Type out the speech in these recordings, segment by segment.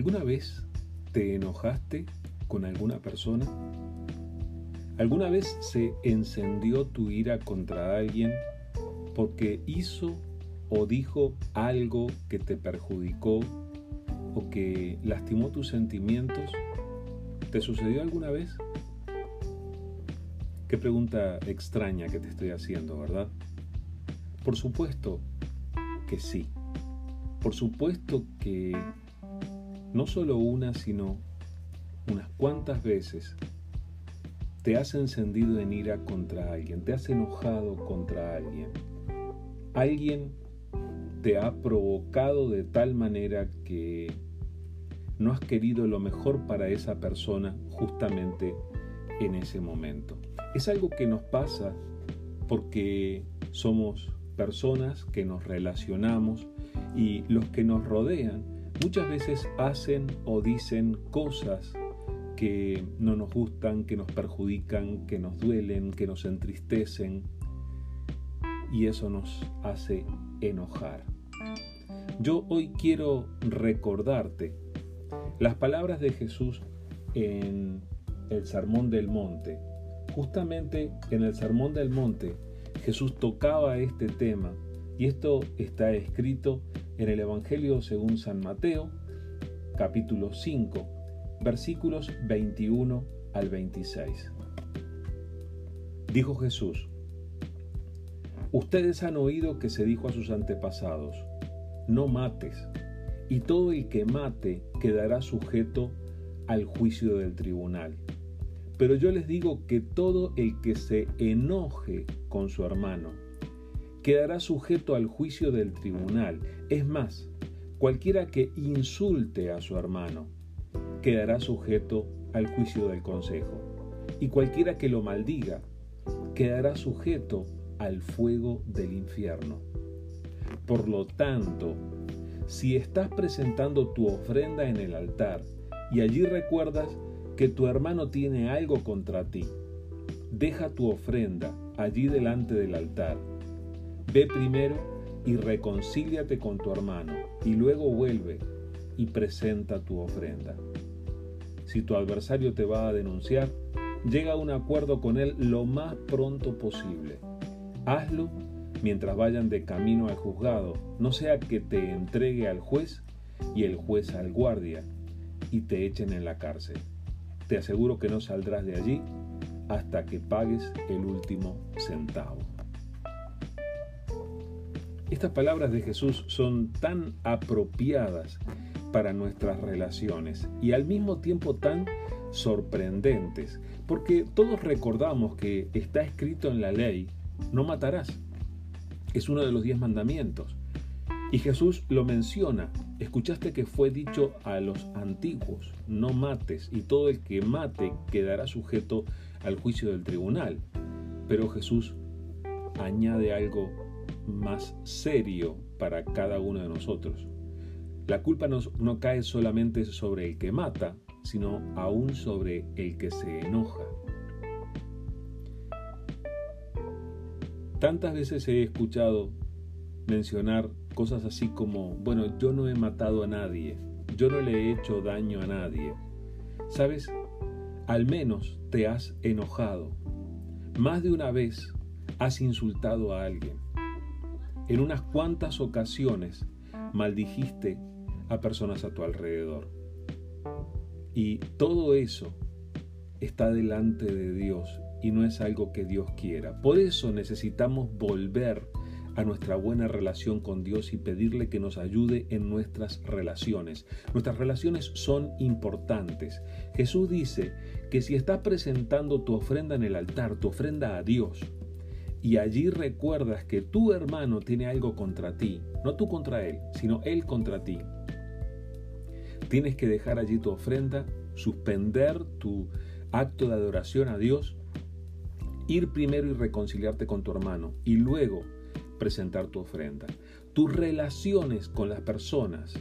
¿Alguna vez te enojaste con alguna persona? ¿Alguna vez se encendió tu ira contra alguien porque hizo o dijo algo que te perjudicó o que lastimó tus sentimientos? ¿Te sucedió alguna vez? Qué pregunta extraña que te estoy haciendo, ¿verdad? Por supuesto que sí. Por supuesto que no solo una, sino unas cuantas veces te has encendido en ira contra alguien, te has enojado contra alguien. Alguien te ha provocado de tal manera que no has querido lo mejor para esa persona justamente en ese momento. Es algo que nos pasa porque somos personas que nos relacionamos y los que nos rodean muchas veces hacen o dicen cosas que no nos gustan, que nos perjudican, que nos duelen, que nos entristecen y eso nos hace enojar. Yo hoy quiero recordarte las palabras de Jesús en el Sermón del Monte. Justamente en el Sermón del Monte Jesús tocaba este tema y esto está escrito en el Evangelio según San Mateo, capítulo 5, versículos 21 al 26. Dijo Jesús, Ustedes han oído que se dijo a sus antepasados, no mates, y todo el que mate quedará sujeto al juicio del tribunal. Pero yo les digo que todo el que se enoje con su hermano quedará sujeto al juicio del tribunal. Es más, cualquiera que insulte a su hermano quedará sujeto al juicio del consejo. Y cualquiera que lo maldiga quedará sujeto al fuego del infierno. Por lo tanto, si estás presentando tu ofrenda en el altar y allí recuerdas que tu hermano tiene algo contra ti, deja tu ofrenda allí delante del altar Ve primero y reconcíliate con tu hermano y luego vuelve y presenta tu ofrenda. Si tu adversario te va a denunciar, llega a un acuerdo con él lo más pronto posible. Hazlo mientras vayan de camino al juzgado, no sea que te entregue al juez y el juez al guardia y te echen en la cárcel. Te aseguro que no saldrás de allí hasta que pagues el último centavo. Estas palabras de Jesús son tan apropiadas para nuestras relaciones y al mismo tiempo tan sorprendentes, porque todos recordamos que está escrito en la ley, no matarás. Es uno de los diez mandamientos. Y Jesús lo menciona. Escuchaste que fue dicho a los antiguos, no mates, y todo el que mate quedará sujeto al juicio del tribunal. Pero Jesús añade algo más serio para cada uno de nosotros. La culpa no, no cae solamente sobre el que mata, sino aún sobre el que se enoja. Tantas veces he escuchado mencionar cosas así como, bueno, yo no he matado a nadie, yo no le he hecho daño a nadie. ¿Sabes? Al menos te has enojado. Más de una vez has insultado a alguien. En unas cuantas ocasiones maldijiste a personas a tu alrededor. Y todo eso está delante de Dios y no es algo que Dios quiera. Por eso necesitamos volver a nuestra buena relación con Dios y pedirle que nos ayude en nuestras relaciones. Nuestras relaciones son importantes. Jesús dice que si estás presentando tu ofrenda en el altar, tu ofrenda a Dios, y allí recuerdas que tu hermano tiene algo contra ti, no tú contra él, sino él contra ti, tienes que dejar allí tu ofrenda, suspender tu acto de adoración a Dios, ir primero y reconciliarte con tu hermano y luego presentar tu ofrenda. Tus relaciones con las personas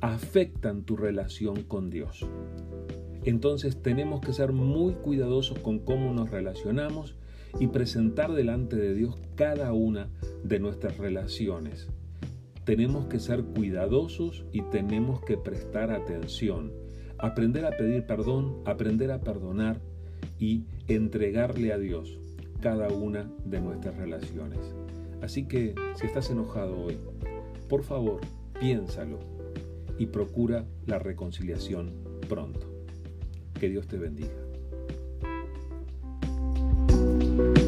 afectan tu relación con Dios. Entonces tenemos que ser muy cuidadosos con cómo nos relacionamos y presentar delante de Dios cada una de nuestras relaciones. Tenemos que ser cuidadosos y tenemos que prestar atención. Aprender a pedir perdón, aprender a perdonar y entregarle a Dios cada una de nuestras relaciones. Así que si estás enojado hoy, por favor, piénsalo y procura la reconciliación pronto. Que Dios te bendiga. Thank you.